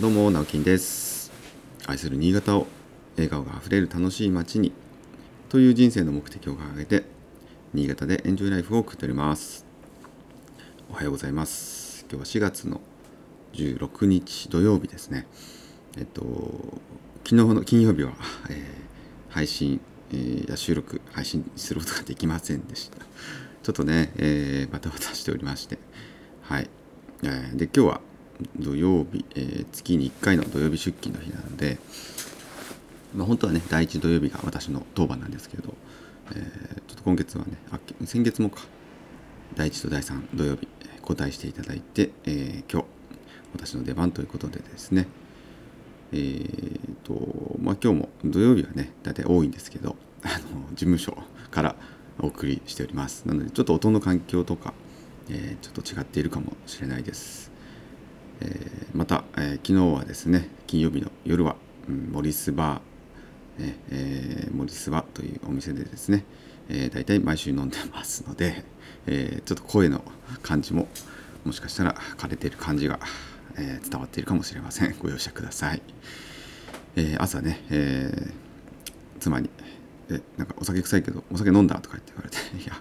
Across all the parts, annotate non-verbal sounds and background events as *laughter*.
どうも直樹です。愛する新潟を笑顔があふれる楽しい街にという人生の目的を掲げて新潟でエンジョイライフを送っております。おはようございます。今日は4月の16日土曜日ですね。えっと昨日の金曜日は、えー、配信、えー、収録配信することができませんでした。ちょっとね、えー、バタバタしておりまして。はい、えー、で今日は土曜日、えー、月に1回の土曜日出勤の日なので、まあ、本当はね第1土曜日が私の当番なんですけど、えー、ちょっと今月はねあ先月もか第1と第3土曜日交代していただいて、えー、今日私の出番ということでですねえーとまあ、今日も土曜日はね大体多いんですけどあの事務所からお送りしております。なのでちょっと音の環境とか、えー、ちょっと違っているかもしれないです。えー、また、えー、昨日はですね金曜日の夜は、うん、モリスバー、えー、モリスバというお店でですね、えー、大体毎週飲んでますので、えー、ちょっと声の感じももしかしたら枯れている感じが、えー、伝わっているかもしれません。ご容赦ください、えー、朝ね、えー、妻に「えなんかお酒臭いけどお酒飲んだ?」とか言って言われて「いや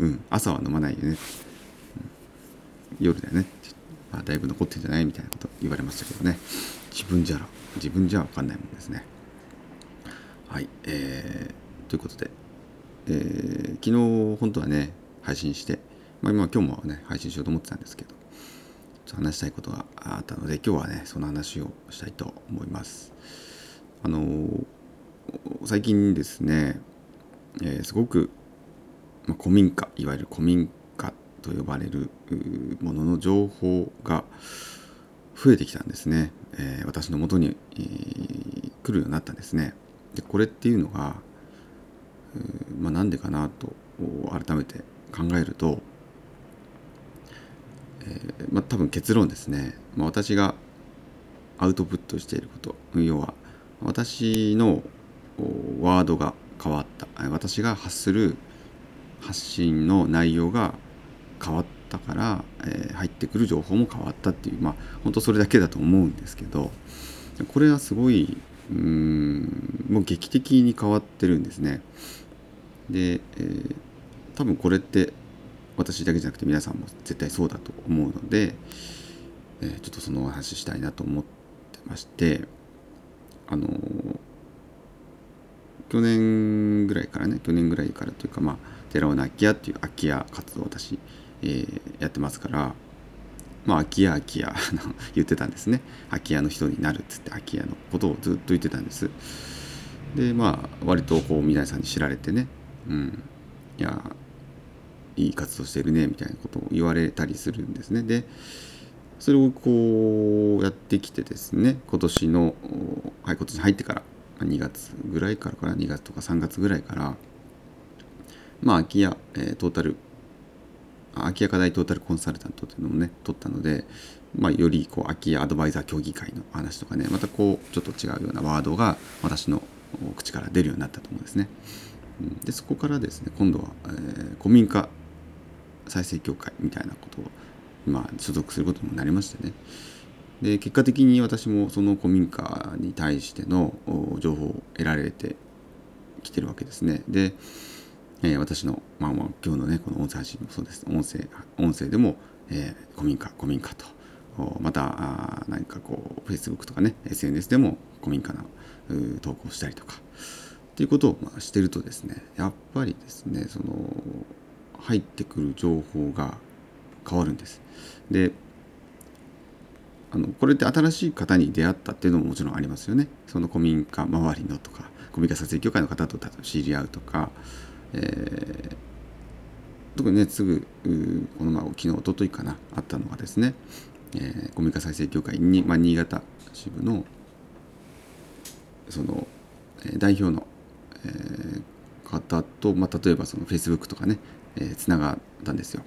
うん朝は飲まないよね」、夜だよね」って言ってあ、だいぶ残ってんじゃないみたいなこと言われましたけどね。自分じゃ自分じゃ分かんないもんですね。はいえー、ということで、えー、昨日本当はね配信して、まあ、今今日もね配信しようと思ってたんですけどちょっと話したいことがあったので今日はねその話をしたいと思います。あのー、最近ですね、えー、すごく、まあ、古民家いわゆる古民と呼ばれるものの情報が増えてきたんですね、えー、私のもとに、えー、来るようになったんですね。でこれっていうのが、まあ、なんでかなと改めて考えると、えー、まあ、多分結論ですね、まあ、私がアウトプットしていること要は私のワードが変わった。私が発する発信の内容が変わったから、えー、入ってくる情報も変わったっていうまあ本当それだけだと思うんですけどこれはすごいうんもう劇的に変わってるんですね。で、えー、多分これって私だけじゃなくて皆さんも絶対そうだと思うので、えー、ちょっとそのお話ししたいなと思ってましてあのー、去年ぐらいからね去年ぐらいからというかまあ寺尾の空き家っていう空き家活動を私えー、やってますからまあ空き家空き家言ってたんですね。空き家の人になるっつって空き家のことをずっと言ってたんです。でまあ割とこう皆さんに知られてねうんいやいい活動してるねみたいなことを言われたりするんですね。でそれをこうやってきてですね今年のはい今年入ってから2月ぐらいからかな2月とか3月ぐらいからまあ空き家、えー、トータル空き家課題トータルコンサルタントというのもね取ったので、まあ、よりこう空き家アドバイザー協議会の話とかねまたこうちょっと違うようなワードが私の口から出るようになったと思うんですね。でそこからですね今度は、えー、古民家再生協会みたいなことを今所属することになりましてねで結果的に私もその古民家に対しての情報を得られてきてるわけですね。でえー、私の、まあ、まあ今日のねこの音声配信もそうです音声音声でも、えー、古民家古民家とまた何かこう Facebook とかね SNS でも古民家の投稿したりとかっていうことを、まあ、してるとですねやっぱりですねその入ってくる情報が変わるんです。であのこれって新しい方に出会ったっていうのももちろんありますよね。その古民家周りのとか古民家撮影協会の方と知り合うとかえー、特にねすぐこの前昨日おとといかなあったのがですね、えー、コミカ再生協会に、まあ、新潟支部のその、えー、代表の、えー、方と、まあ、例えばその Facebook とかねつな、えー、がったんですよ。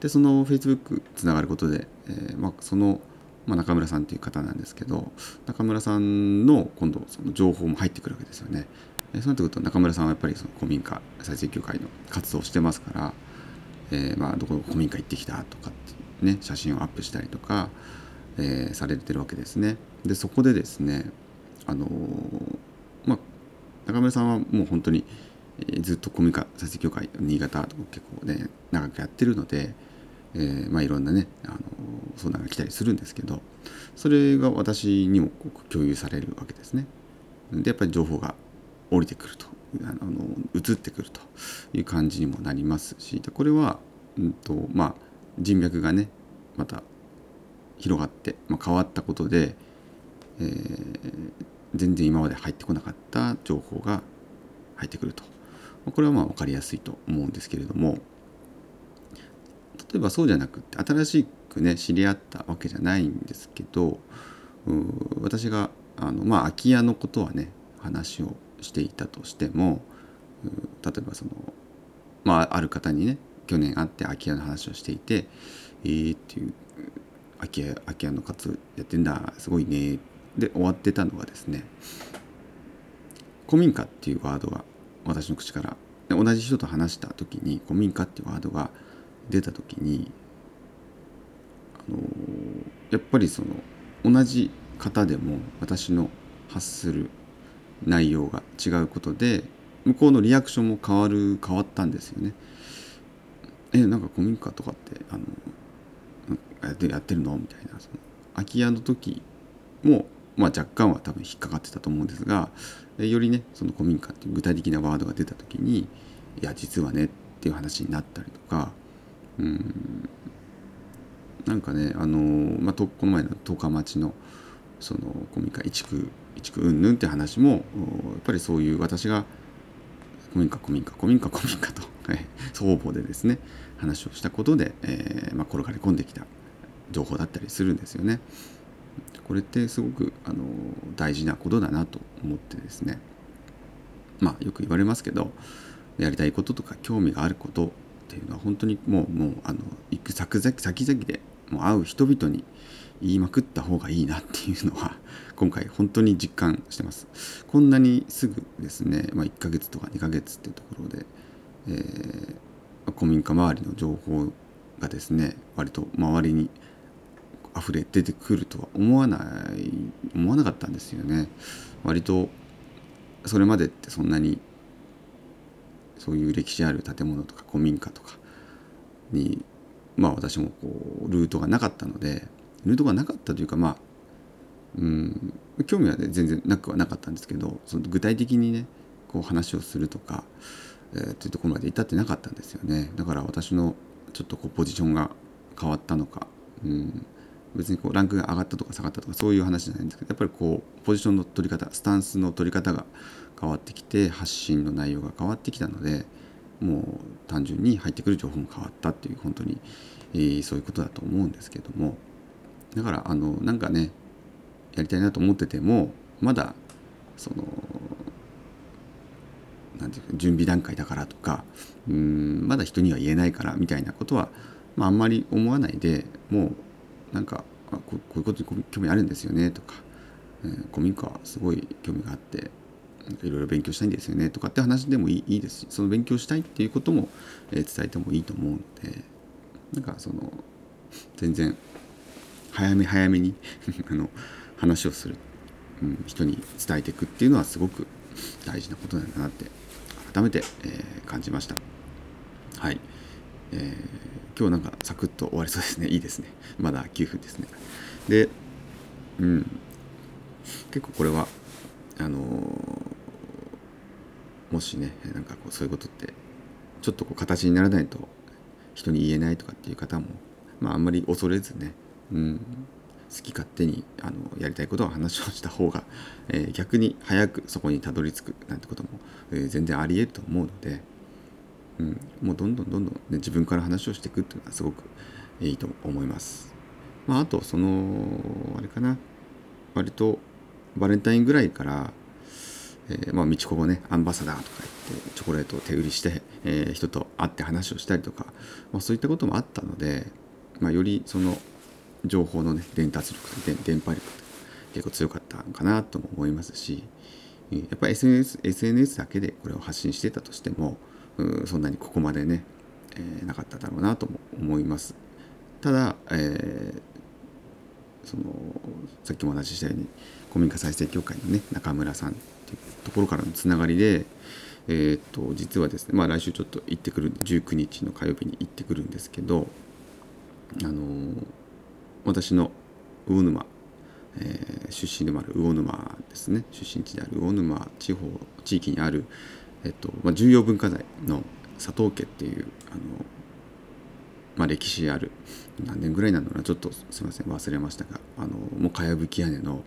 でその Facebook つながることで、えーまあ、その、まあ、中村さんという方なんですけど中村さんの今度その情報も入ってくるわけですよね。そうなってくると中村さんはやっぱりその古民家再生協会の活動をしてますから、えー、まあどこ古民家行ってきたとかってね写真をアップしたりとか、えー、されてるわけですね。でそこでですねあのまあ中村さんはもう本当にずっとコミュニカ再生協会新潟とか結構ね長くやってるので、えー、まあいろんなねあの相談が来たりするんですけどそれが私にも共有されるわけですね。でやっぱり情報が降りてくるとあの移ってくるという感じにもなりますしこれは、うんとまあ、人脈がねまた広がって、まあ、変わったことで、えー、全然今まで入ってこなかった情報が入ってくるとこれはまあ分かりやすいと思うんですけれども例えばそうじゃなくて新しくね知り合ったわけじゃないんですけど私があのまあ空き家のことはね話をしていたとしても例えばそのまあある方にね去年会って空き家の話をしていて「えー」っていう「空き家空き家の活動やってんだすごいね」で終わってたのがですね古民家っていうワードが私の口から同じ人と話した時に古民家っていうワードが出た時にあのやっぱりその同じ方でも私の発する内容が違うことで向こうのリアクションも変わる変わったんですよね。えなんか古民家とかってあのやってやってるの？みたいなその空き家の時も、まあ、若干は多分引っかかってたと思うんですがよりねその古民家っていう具体的なワードが出た時にいや実はねっていう話になったりとかうんなんかねあのまあ、この前の十日町のその古民家移築移築うんぬんって話もやっぱりそういう私が古民家古民家古民家古民家と、*laughs* 双方でですね話をしたことで、えーまあ、転がり込んできた情報だったりするんですよね。これってすごくあの大事なことだなと思ってですねまあよく言われますけどやりたいこととか興味があることっていうのは本当にもうもうあの行く先々先々でもう会う人々に言いまくった方がいいなっていうのは *laughs* 今回本当に実感してます。こんなにすぐですね、まあ、1ヶ月とか2ヶ月っていうところで、えー、古民家周りの情報がですね割と周りに溢れ出てくるとは思わない思わなかったんですよね。割とそれまでってそんなにそういう歴史ある建物とか古民家とかにまあ私もこうルートがなかったのでルートがなかったというかまあうん興味は、ね、全然なくはなかったんですけどその具体的にねこう話をするとか、えー、というところまで至ってなかったんですよね。だから私のちょっとこうポジションが変わったのか、うん、別にこうランクが上がったとか下がったとかそういう話じゃないんですけどやっぱりこうポジションの取り方スタンスの取り方が変わってきて発信の内容が変わってきたのでもう単純に入ってくる情報も変わったっていう本当に、えー、そういうことだと思うんですけども。だからあのなんかねやりたいなと思っててもまだそのなんていうか準備段階だからとかうんまだ人には言えないからみたいなことは、まあ、あんまり思わないでもうなんかあここういうことに興味あるんですよねとか、えー、古民家すごい興味があっていろいろ勉強したいんですよねとかって話でもいいいいです。しその勉強したいっていうことも、えー、伝えてもいいと思うのでなんかその全然早め早めに *laughs* あの話をする、うん、人に伝えていくっていうのはすごく大事なことなんだなって改めて、えー、感じました。はい、えー、今日なんかサクッと終わりそうですね。いいですね。まだ9分ですね。でうん。結構これはあのー、もしねなんかこうそういうことってちょっとこう形にならないと人に言えないとかっていう方もまああんまり恐れずねうん、好き勝手にあのやりたいことは話をした方が、えー、逆に早くそこにたどり着くなんてことも、えー、全然ありえると思うので、うん、もうどんどんどんどん、ね、自分から話をしていくっていうのはすごくいいと思います。まあ、あとそのあれかな割とバレンタインぐらいから、えー、まあ、道子がねアンバサダーとか言ってチョコレートを手売りして、えー、人と会って話をしたりとか、まあ、そういったこともあったので、まあ、よりその情報のね伝達力と電波力結構強かったかなとも思いますしやっぱり SNS, SNS だけでこれを発信してたとしてもそんなにここまでね、えー、なかっただろうなとも思います。ただ、えー、そのさっきもお話ししたように古民家再生協会のね中村さんっていうところからのつながりで、えー、と実はですね、まあ、来週ちょっと行ってくる19日の火曜日に行ってくるんですけどあの私の魚沼、えー、出身でもある魚沼ですね。出身地である魚沼地方地域にある、えっとまあ、重要文化財の佐藤家っていうあの、まあ、歴史ある何年ぐらいなのかなちょっとすいません忘れましたがあのもうかやぶき屋根の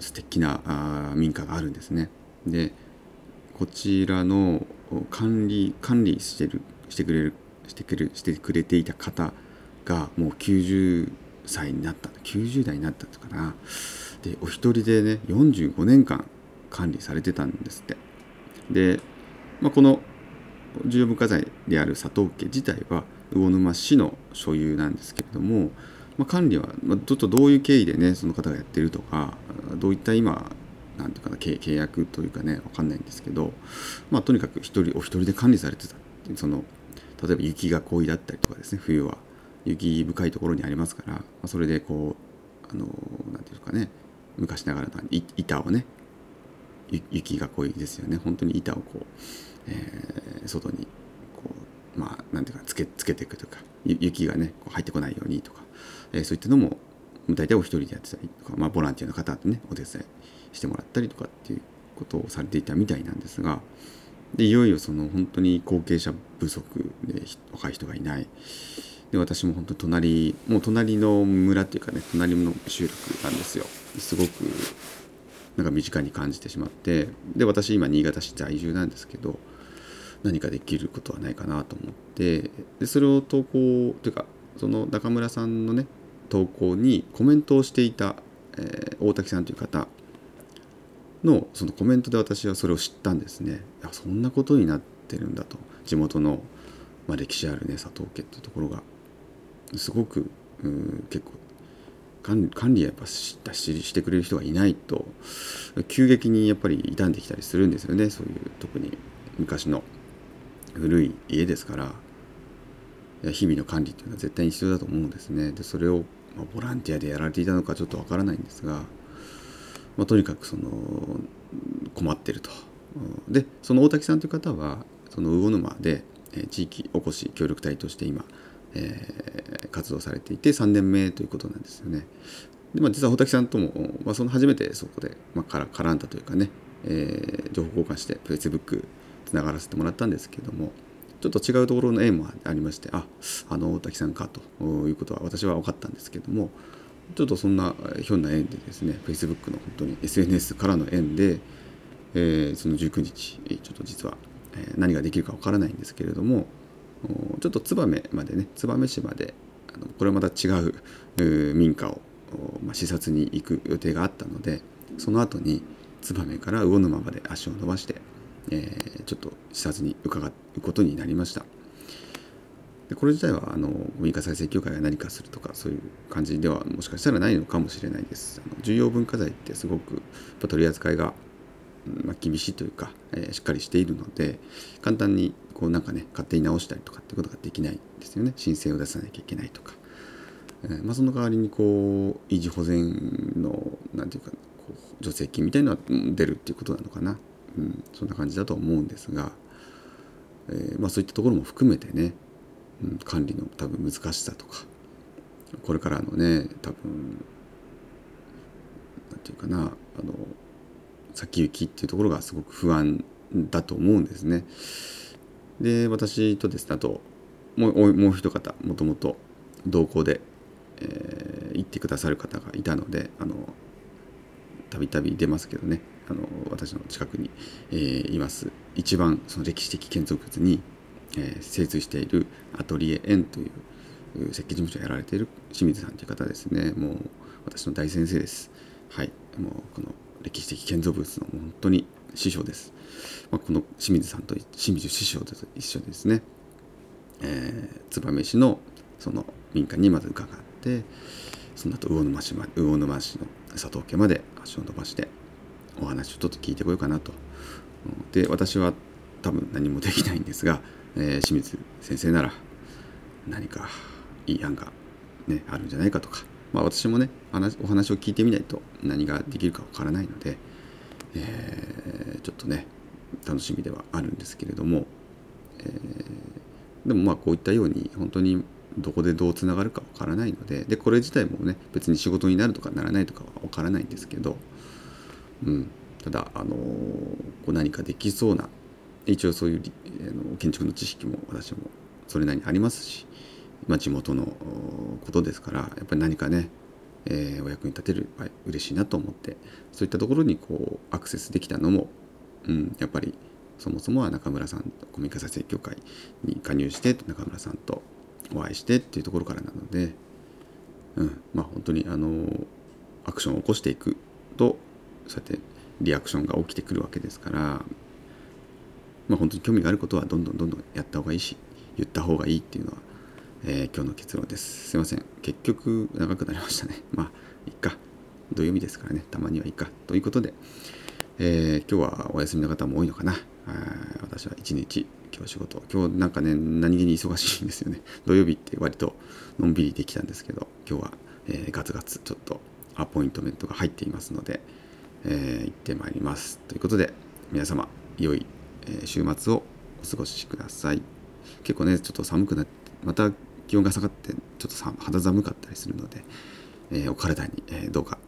素敵なあ民家があるんですね。でこちらの管理管理してるしてくれるしてくれしてくれていた方がもう90歳になった90代になったとかなでお一人でね45年間管理されてたんですってで、まあ、この重要文化財である佐藤家自体は魚沼市の所有なんですけれども、まあ、管理は、まあ、ちょっとどういう経緯でねその方がやってるとかどういった今なんていうかな契約というかね分かんないんですけど、まあ、とにかく一人お一人で管理されてたその例えば雪が恋だったりとかですね冬は雪深いところにありますから、まあ、それでこうあのなんていうかね昔ながらの板をね雪が恋ですよね。本当に板をこう、えー、外にこうまあなんていうかつけつけていくとか雪がねこう入ってこないようにとか、えー、そういったのも大体お一人でやってたりとか、まあ、ボランティアの方でねお手伝いしてもらったりとかっていうことをされていたみたいなんですがでいよいよその本当に後継者不足で若い人がいない。で私も本当隣もう隣の村っていうかね隣の集落なんですよ。すごくなんか身近に感じてしまってで私今新潟市在住なんですけど何かできることはないかなと思ってでそれを投稿というかその中村さんのね投稿にコメントをしていた、えー、大滝さんという方のそのコメントで私はそれを知ったんですね。いやそんなことになってるんだと。地元の、まあ、歴史あるね佐藤家っていうところが。すごく結構管理やっぱししてくれる人がいないと急激にやっぱり傷んできたりするんですよね。そういう特に昔の古い家ですから日々の管理っていうのは絶対に必要だと思うんですね。でそれを、ま、ボランティアでやられていたのかちょっとわからないんですが、まあ、とにかくその困ってると。でその大滝さんという方はその魚沼で地域おこし協力隊として今えー、活動されていて3年目ということなんですよね。でまあ、実は大滝さんとも、まあ、その初めてそこで、まあ、から絡んだというかね、えー、情報交換して Facebook つながらせてもらったんですけどもちょっと違うところの縁もありましてああの大滝さんかということは私は分かったんですけどもちょっとそんなひょんな縁でですね Facebook の本当に SNS からの縁で、えー、その19日ちょっと実は何ができるか分からないんですけれどもちょっと燕までね燕市まであのこれまた違う民家を、まあ、視察に行く予定があったのでその後に燕から魚沼まで足を伸ばして、えー、ちょっと視察に伺うことになりました。でこれ自体はあの民家再生協会が何かするとかそういう感じではもしかしたらないのかもしれないです。あの重要文化財ってすごく取り扱いがまあ、厳しいというか、えー、しっかりしているので簡単にこうなんかね勝手に直したりとかってことができないんですよね。申請を出さなきゃいけないとか、えー、まあ、その代わりにこう維持保全の何て言うかこう助成金みたいなのは出るっていうことなのかな、うん、そんな感じだと思うんですが、えー、まあ、そういったところも含めてね、うん、管理の多分難しさとか。これからのね多分何て言うかなあの先行きっていうところがすごく不安だと思うんですね。で私とですねあともうもう一方もともと同行で、えー、行ってくださる方がいたのであのたびたび出ますけどねあの私の近くに、えー、います。一番その歴史的建造物に、えー、精通しているアトリエ園という設計事務所をやられている清水さんという方ですね。もう私の大先生です。はい。もうこの歴史的建造物の本当に師匠です。まあ、この清水さんと清水師匠と一緒にですね、えー、燕市のその民家にまず伺ってその後魚沼市ま魚沼市の佐藤家まで足を伸ばしてお話をちょっと聞いてこようかなと。で私は多分何もできないんですが、えー、清水先生なら何かいい案が、ね、あるんじゃないかとか、まあ、私もね話お話を聞いてみないと何ができるかわからないので、えー、ちょっとね楽しみではあるんですけれども、えー、でもまあこういったように本当にどこでどうつながるかわからないのででこれ自体もね別に仕事になるとかならないとかはわからないんですけど、うん、ただ、あのこう何かできそうな一応そういうあの建築の知識も私もそれなりにありますし、まあ、地元のことですからやっぱり何かね、えー、お役に立てる場合嬉しいなと思ってそういったところにこうアクセスできたのも、うん、やっぱりそもそもは中村さんコミカ再生協会に加入して中村さんとお会いしてっていうところからなので、うん、まあ本当にあのアクションを起こしていくとそうやってリアクションが起きてくるわけですから、まあ、本当に興味があることはどんどんどんどんやった方がいいし言った方がいいっていうのは、えー、今日の結論です。すいません。結局長くなりましたね。*laughs* まあいっか。土曜日ですからね。たまにはいいか。ということで、えー、今日はお休みの方も多いのかな。私は一日今日仕事。今日なんかね何気に忙しいんですよね。*laughs* 土曜日って割とのんびりできたんですけど今日は、えー、ガツガツちょっとアポイントメントが入っていますので、え、行ってまいります。ということで皆様良い、週末をお過ごしください。結構ねちょっと寒くなってまた気温が下がってちょっと肌寒かったりするので、えー、お体に、えどうか、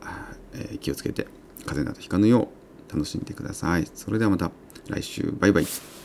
え気をつけて風邪などひかぬよう楽しんでください。それではまた来週。バイバイ。